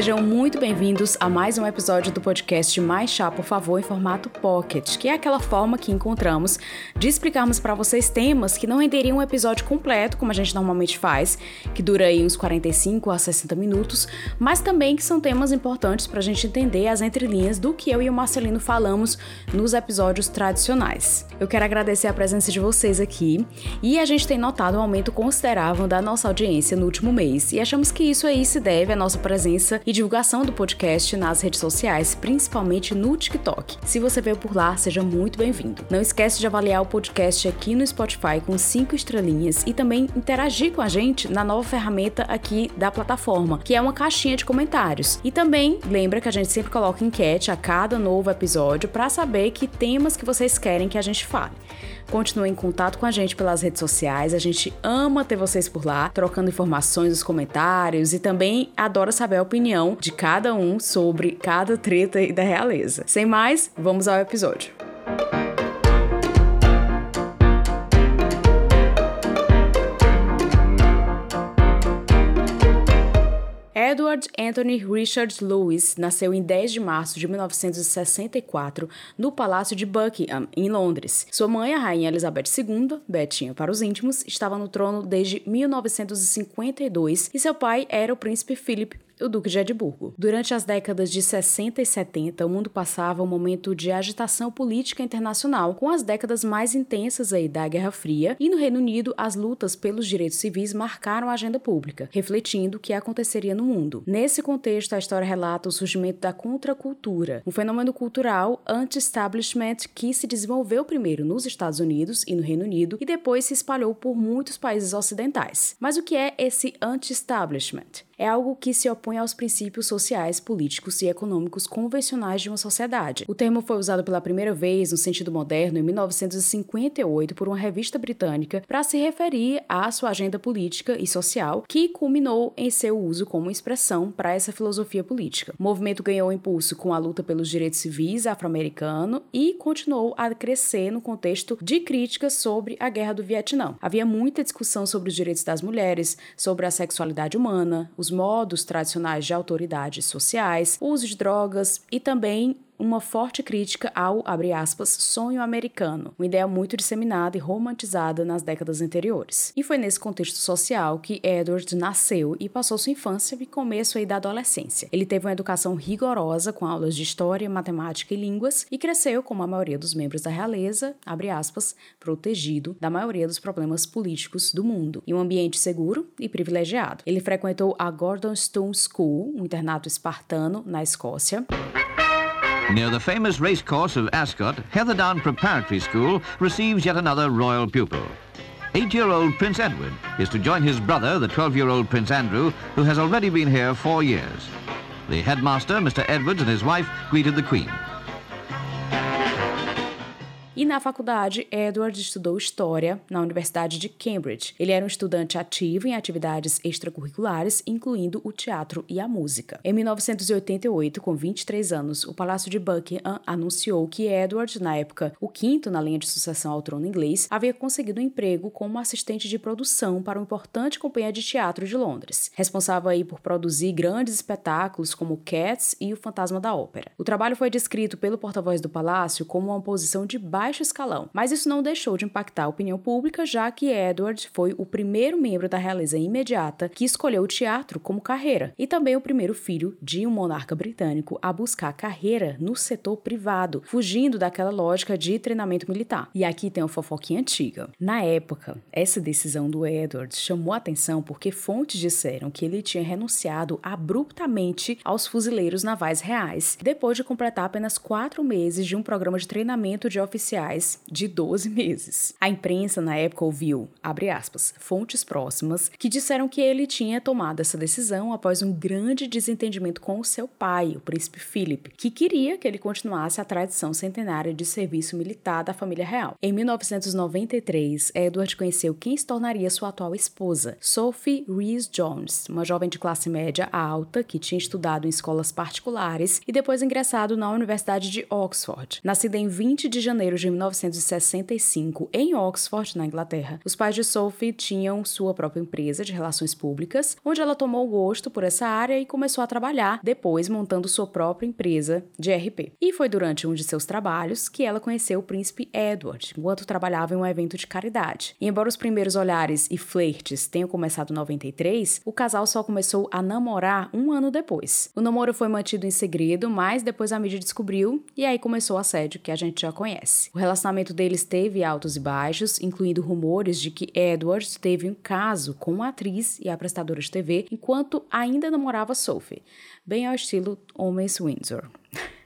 Sejam muito bem-vindos a mais um episódio do podcast Mais Chá, por favor, em formato pocket, que é aquela forma que encontramos de explicarmos para vocês temas que não renderiam um episódio completo, como a gente normalmente faz, que dura aí uns 45 a 60 minutos, mas também que são temas importantes para a gente entender as entrelinhas do que eu e o Marcelino falamos nos episódios tradicionais. Eu quero agradecer a presença de vocês aqui e a gente tem notado um aumento considerável da nossa audiência no último mês e achamos que isso aí se deve à nossa presença e divulgação do podcast nas redes sociais, principalmente no TikTok. Se você veio por lá, seja muito bem-vindo. Não esquece de avaliar o podcast aqui no Spotify com cinco estrelinhas e também interagir com a gente na nova ferramenta aqui da plataforma, que é uma caixinha de comentários. E também lembra que a gente sempre coloca enquete a cada novo episódio para saber que temas que vocês querem que a gente fale. Continue em contato com a gente pelas redes sociais. A gente ama ter vocês por lá, trocando informações nos comentários e também adora saber a opinião de cada um sobre cada treta da realeza. Sem mais, vamos ao episódio. Edward Anthony Richard Lewis nasceu em 10 de março de 1964 no Palácio de Buckingham, em Londres. Sua mãe, a Rainha Elizabeth II, Betinha para os íntimos, estava no trono desde 1952 e seu pai era o príncipe Philip o Duque de Edimburgo. Durante as décadas de 60 e 70, o mundo passava um momento de agitação política internacional, com as décadas mais intensas aí da Guerra Fria, e no Reino Unido as lutas pelos direitos civis marcaram a agenda pública, refletindo o que aconteceria no mundo. Nesse contexto, a história relata o surgimento da contracultura, um fenômeno cultural anti-establishment que se desenvolveu primeiro nos Estados Unidos e no Reino Unido e depois se espalhou por muitos países ocidentais. Mas o que é esse anti-establishment? É algo que se opõe aos princípios sociais, políticos e econômicos convencionais de uma sociedade. O termo foi usado pela primeira vez no sentido moderno em 1958 por uma revista britânica para se referir à sua agenda política e social, que culminou em seu uso como expressão para essa filosofia política. O movimento ganhou impulso com a luta pelos direitos civis afro-americano e continuou a crescer no contexto de críticas sobre a Guerra do Vietnã. Havia muita discussão sobre os direitos das mulheres, sobre a sexualidade humana, os modos tradicionais de autoridades sociais, uso de drogas e também uma forte crítica ao, aspas, sonho americano, uma ideia muito disseminada e romantizada nas décadas anteriores. E foi nesse contexto social que Edward nasceu e passou sua infância e começo aí da adolescência. Ele teve uma educação rigorosa com aulas de história, matemática e línguas e cresceu, como a maioria dos membros da realeza, aspas, protegido da maioria dos problemas políticos do mundo, em um ambiente seguro e privilegiado. Ele frequentou a Gordon Stone School, um internato espartano na Escócia. Near the famous racecourse of Ascot, Heatherdown Preparatory School receives yet another royal pupil. Eight-year-old Prince Edward is to join his brother, the 12-year-old Prince Andrew, who has already been here four years. The headmaster, Mr. Edwards, and his wife greeted the Queen. E na faculdade, Edward estudou História na Universidade de Cambridge. Ele era um estudante ativo em atividades extracurriculares, incluindo o teatro e a música. Em 1988, com 23 anos, o Palácio de Buckingham anunciou que Edward, na época o quinto na linha de sucessão ao trono inglês, havia conseguido um emprego como assistente de produção para uma importante companhia de teatro de Londres, responsável aí por produzir grandes espetáculos como Cats e O Fantasma da Ópera. O trabalho foi descrito pelo porta-voz do palácio como uma posição de baixo escalão, mas isso não deixou de impactar a opinião pública, já que Edward foi o primeiro membro da realeza imediata que escolheu o teatro como carreira, e também o primeiro filho de um monarca britânico a buscar carreira no setor privado, fugindo daquela lógica de treinamento militar. E aqui tem uma fofoquinha antiga. Na época, essa decisão do Edward chamou atenção porque fontes disseram que ele tinha renunciado abruptamente aos fuzileiros navais reais, depois de completar apenas quatro meses de um programa de treinamento de oficiais de 12 meses. A imprensa na época ouviu, abre aspas, fontes próximas que disseram que ele tinha tomado essa decisão após um grande desentendimento com o seu pai, o príncipe Philip, que queria que ele continuasse a tradição centenária de serviço militar da família real. Em 1993, Edward conheceu quem se tornaria sua atual esposa, Sophie Rees Jones, uma jovem de classe média alta que tinha estudado em escolas particulares e depois ingressado na Universidade de Oxford. Nascida em 20 de janeiro de 1965 em Oxford, na Inglaterra. Os pais de Sophie tinham sua própria empresa de relações públicas, onde ela tomou gosto por essa área e começou a trabalhar, depois montando sua própria empresa de RP. E foi durante um de seus trabalhos que ela conheceu o príncipe Edward, enquanto trabalhava em um evento de caridade. E embora os primeiros olhares e flertes tenham começado em 93, o casal só começou a namorar um ano depois. O namoro foi mantido em segredo, mas depois a mídia descobriu e aí começou o assédio que a gente já conhece. O relacionamento deles teve altos e baixos, incluindo rumores de que Edward teve um caso com a atriz e a prestadora de TV enquanto ainda namorava Sophie, bem ao estilo Homens Windsor.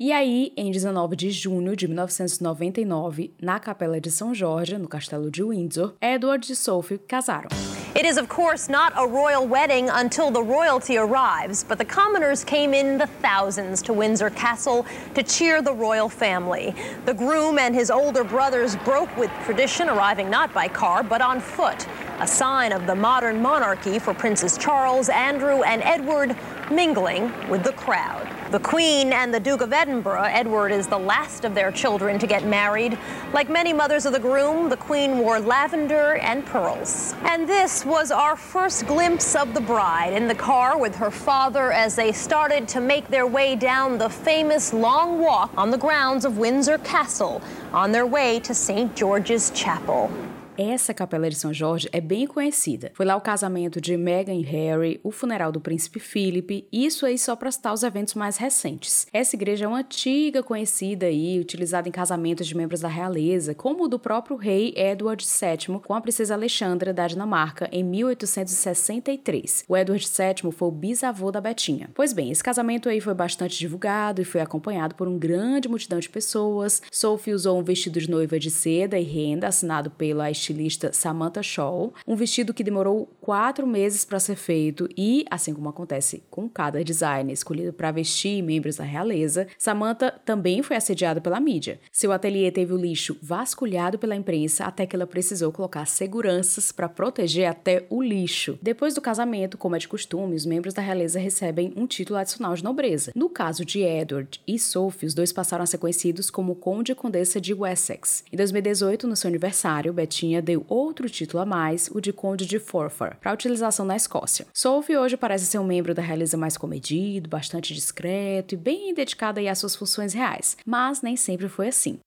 E aí, em 19 de junho de 1999, na Capela de São Jorge, no Castelo de Windsor, Edward e Sophie casaram. It is, of course, not a royal wedding until the royalty arrives, but the commoners came in the thousands to Windsor Castle to cheer the royal family. The groom and his older brothers broke with tradition, arriving not by car, but on foot, a sign of the modern monarchy for Princes Charles, Andrew, and Edward mingling with the crowd. The Queen and the Duke of Edinburgh, Edward is the last of their children to get married. Like many mothers of the groom, the Queen wore lavender and pearls. And this was our first glimpse of the bride in the car with her father as they started to make their way down the famous long walk on the grounds of Windsor Castle on their way to St. George's Chapel. Essa capela de São Jorge é bem conhecida. Foi lá o casamento de Meghan e Harry, o funeral do príncipe Philip, isso aí só para citar os eventos mais recentes. Essa igreja é uma antiga conhecida e utilizada em casamentos de membros da realeza, como o do próprio rei Edward VII com a princesa Alexandra da Dinamarca em 1863. O Edward VII foi o bisavô da Betinha. Pois bem, esse casamento aí foi bastante divulgado e foi acompanhado por uma grande multidão de pessoas. Sophie usou um vestido de noiva de seda e renda assinado pela estilista Samantha Shaw, um vestido que demorou quatro meses para ser feito e, assim como acontece com cada designer escolhido para vestir membros da realeza, Samantha também foi assediada pela mídia. Seu ateliê teve o lixo vasculhado pela imprensa até que ela precisou colocar seguranças para proteger até o lixo. Depois do casamento, como é de costume, os membros da realeza recebem um título adicional de nobreza. No caso de Edward e Sophie, os dois passaram a ser conhecidos como Conde e Condessa de Wessex. Em 2018, no seu aniversário, Bettinha Rainha deu outro título a mais, o de Conde de Forfar, para utilização na Escócia. Sophie hoje parece ser um membro da realeza mais comedido, bastante discreto e bem dedicado às suas funções reais, mas nem sempre foi assim.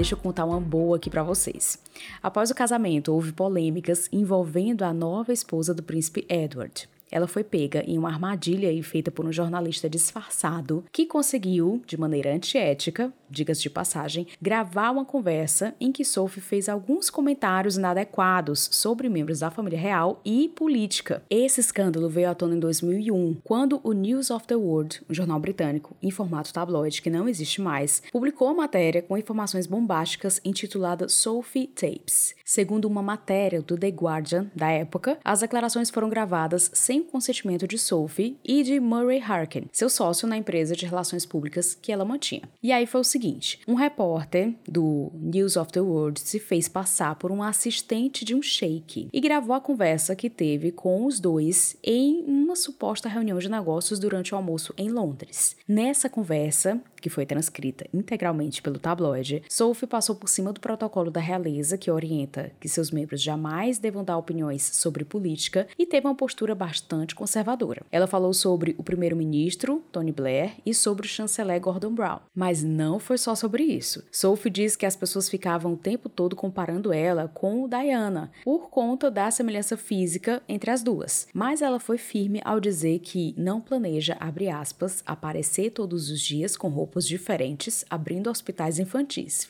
Deixa eu contar uma boa aqui para vocês. Após o casamento, houve polêmicas envolvendo a nova esposa do príncipe Edward. Ela foi pega em uma armadilha feita por um jornalista disfarçado que conseguiu, de maneira antiética, diga-se de passagem, gravar uma conversa em que Sophie fez alguns comentários inadequados sobre membros da família real e política. Esse escândalo veio à tona em 2001, quando o News of the World, um jornal britânico em formato tabloide que não existe mais, publicou uma matéria com informações bombásticas intitulada Sophie Tapes. Segundo uma matéria do The Guardian da época, as declarações foram gravadas sem o consentimento de Sophie e de Murray Harkin, seu sócio na empresa de relações públicas que ela mantinha. E aí foi o seguinte: um repórter do News of the World se fez passar por um assistente de um sheik e gravou a conversa que teve com os dois em uma suposta reunião de negócios durante o almoço em Londres. Nessa conversa, que foi transcrita integralmente pelo tabloide, Sophie passou por cima do protocolo da realeza que orienta que seus membros jamais devam dar opiniões sobre política e teve uma postura bastante conservadora. Ela falou sobre o primeiro-ministro, Tony Blair, e sobre o chanceler Gordon Brown. Mas não foi só sobre isso. Sophie diz que as pessoas ficavam o tempo todo comparando ela com Diana, por conta da semelhança física entre as duas. Mas ela foi firme ao dizer que não planeja, aspas, aparecer todos os dias com roupa corpos diferentes, abrindo hospitais infantis.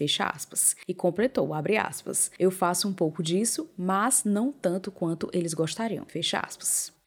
E completou, aspas. Eu faço um pouco disso, mas não tanto quanto eles gostariam.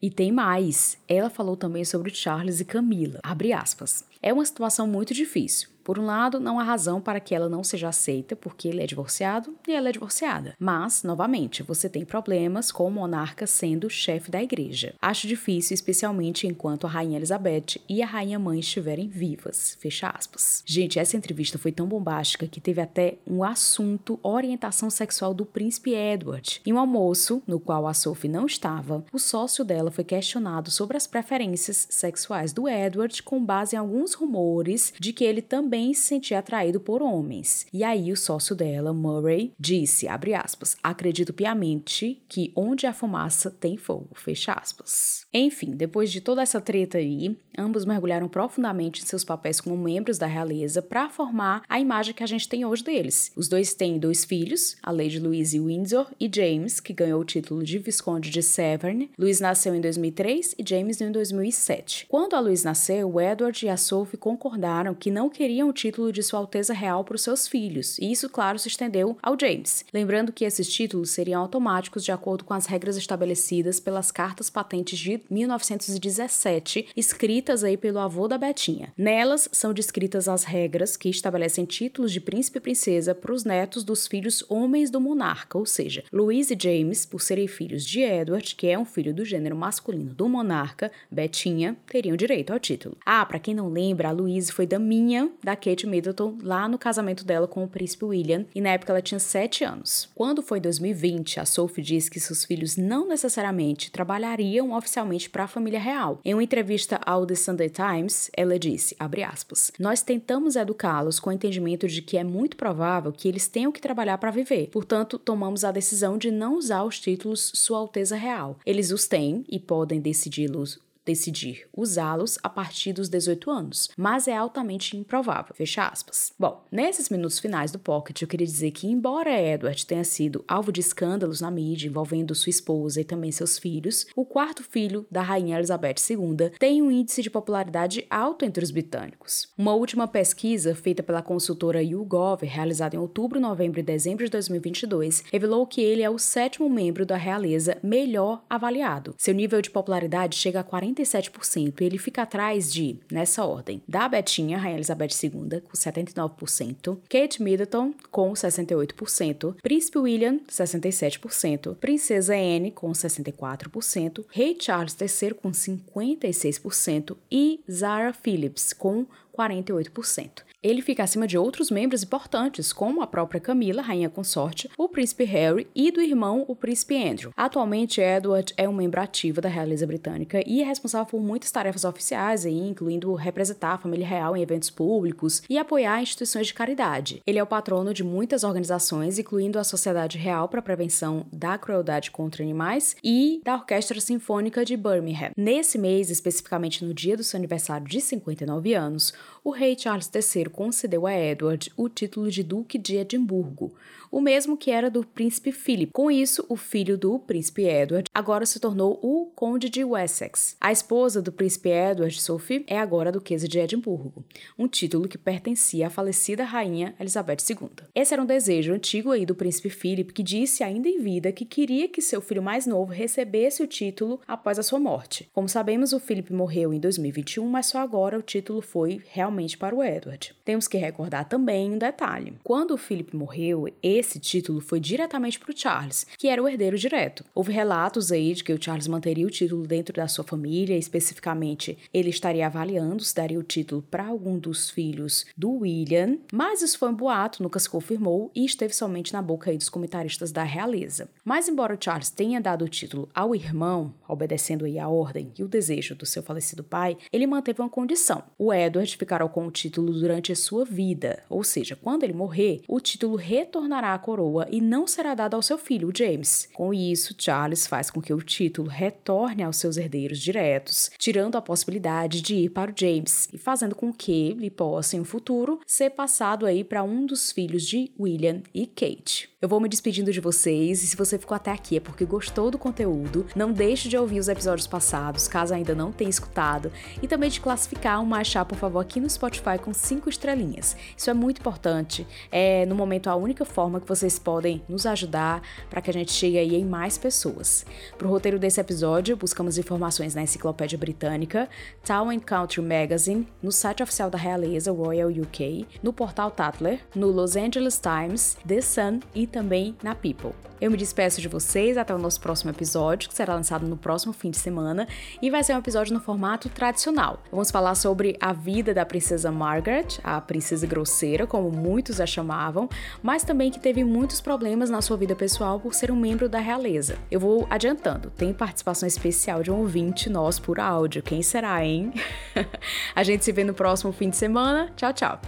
E tem mais. Ela falou também sobre Charles e Camila, abre aspas. É uma situação muito difícil. Por um lado, não há razão para que ela não seja aceita, porque ele é divorciado e ela é divorciada. Mas, novamente, você tem problemas com o monarca sendo chefe da igreja. Acho difícil, especialmente enquanto a rainha Elizabeth e a rainha mãe estiverem vivas. Fecha aspas. Gente, essa entrevista foi tão bombástica que teve até um assunto orientação sexual do príncipe Edward. Em um almoço, no qual a Sophie não estava, o sócio dela foi questionado sobre as preferências sexuais do Edward com base em alguns rumores de que ele também também se sentia atraído por homens. E aí o sócio dela, Murray, disse, aspas, acredito piamente que onde há fumaça tem fogo, fecha aspas. Enfim, depois de toda essa treta aí, ambos mergulharam profundamente em seus papéis como membros da realeza para formar a imagem que a gente tem hoje deles. Os dois têm dois filhos, a Lady Louise Windsor e James, que ganhou o título de Visconde de Severn. Louise nasceu em 2003 e James em 2007. Quando a Louise nasceu, Edward e a Sophie concordaram que não queriam o título de Sua Alteza Real para os seus filhos, e isso, claro, se estendeu ao James. Lembrando que esses títulos seriam automáticos de acordo com as regras estabelecidas pelas cartas patentes de 1917, escritas aí pelo avô da Betinha. Nelas são descritas as regras que estabelecem títulos de príncipe e princesa para os netos dos filhos homens do monarca, ou seja, Louise e James, por serem filhos de Edward, que é um filho do gênero masculino do monarca, Betinha, teriam direito ao título. Ah, para quem não lembra, a Louise foi daminha da Kate Middleton lá no casamento dela com o príncipe William, e na época ela tinha 7 anos. Quando foi em 2020, a Sophie disse que seus filhos não necessariamente trabalhariam oficialmente para a família real. Em uma entrevista ao The Sunday Times, ela disse, aspas, nós tentamos educá-los com o entendimento de que é muito provável que eles tenham que trabalhar para viver. Portanto, tomamos a decisão de não usar os títulos Sua Alteza Real. Eles os têm e podem decidi-los decidir usá-los a partir dos 18 anos, mas é altamente improvável. Fecha aspas. Bom, nesses minutos finais do Pocket, eu queria dizer que, embora Edward tenha sido alvo de escândalos na mídia envolvendo sua esposa e também seus filhos, o quarto filho da Rainha Elizabeth II tem um índice de popularidade alto entre os britânicos. Uma última pesquisa feita pela consultora YouGov, realizada em outubro, novembro e dezembro de 2022, revelou que ele é o sétimo membro da realeza melhor avaliado. Seu nível de popularidade chega a 40 47%. Ele fica atrás de, nessa ordem, da Betinha, Rainha Elizabeth II, com 79%, Kate Middleton, com 68%, Príncipe William, 67%, Princesa Anne, com 64%, Rei Charles III, com 56% e Zara Phillips, com 48%. Ele fica acima de outros membros importantes, como a própria Camila, rainha consorte, o príncipe Harry e do irmão, o príncipe Andrew. Atualmente, Edward é um membro ativo da realeza britânica e é responsável por muitas tarefas oficiais, incluindo representar a família real em eventos públicos e apoiar instituições de caridade. Ele é o patrono de muitas organizações, incluindo a Sociedade Real para a Prevenção da Crueldade contra Animais e da Orquestra Sinfônica de Birmingham. Nesse mês, especificamente no dia do seu aniversário de 59 anos, o rei Charles III concedeu a Edward o título de Duque de Edimburgo, o mesmo que era do príncipe Philip. Com isso, o filho do príncipe Edward agora se tornou o conde de Wessex. A esposa do príncipe Edward, Sophie, é agora duquesa de Edimburgo, um título que pertencia à falecida rainha Elizabeth II. Esse era um desejo antigo aí do príncipe Philip, que disse ainda em vida que queria que seu filho mais novo recebesse o título após a sua morte. Como sabemos, o Philip morreu em 2021, mas só agora o título foi realmente para o Edward. Temos que recordar também um detalhe. Quando o Philip morreu, esse título foi diretamente para o Charles, que era o herdeiro direto. Houve relatos aí de que o Charles manteria o título dentro da sua família, especificamente ele estaria avaliando se daria o título para algum dos filhos do William, mas isso foi um boato, nunca se confirmou e esteve somente na boca aí dos comentaristas da realeza. Mas embora o Charles tenha dado o título ao irmão, obedecendo aí a ordem e o desejo do seu falecido pai, ele manteve uma condição. O Edward ficará com o título durante a sua vida, ou seja, quando ele morrer, o título retornará a coroa e não será dada ao seu filho, James. Com isso, Charles faz com que o título retorne aos seus herdeiros diretos, tirando a possibilidade de ir para o James e fazendo com que ele possa, em um futuro, ser passado aí para um dos filhos de William e Kate. Eu vou me despedindo de vocês e se você ficou até aqui é porque gostou do conteúdo, não deixe de ouvir os episódios passados, caso ainda não tenha escutado, e também de classificar o Machá, por favor, aqui no Spotify com cinco estrelinhas. Isso é muito importante. É, no momento, a única forma que vocês podem nos ajudar para que a gente chegue aí em mais pessoas. Para o roteiro desse episódio, buscamos informações na Enciclopédia Britânica, Town Country Magazine, no site oficial da realeza Royal UK, no portal Tatler, no Los Angeles Times, The Sun e também na People. Eu me despeço de vocês até o nosso próximo episódio, que será lançado no próximo fim de semana, e vai ser um episódio no formato tradicional. Vamos falar sobre a vida da princesa Margaret, a princesa grosseira, como muitos a chamavam, mas também que teve muitos problemas na sua vida pessoal por ser um membro da realeza. Eu vou adiantando, tem participação especial de um ouvinte nosso por áudio. Quem será, hein? a gente se vê no próximo fim de semana. Tchau, tchau!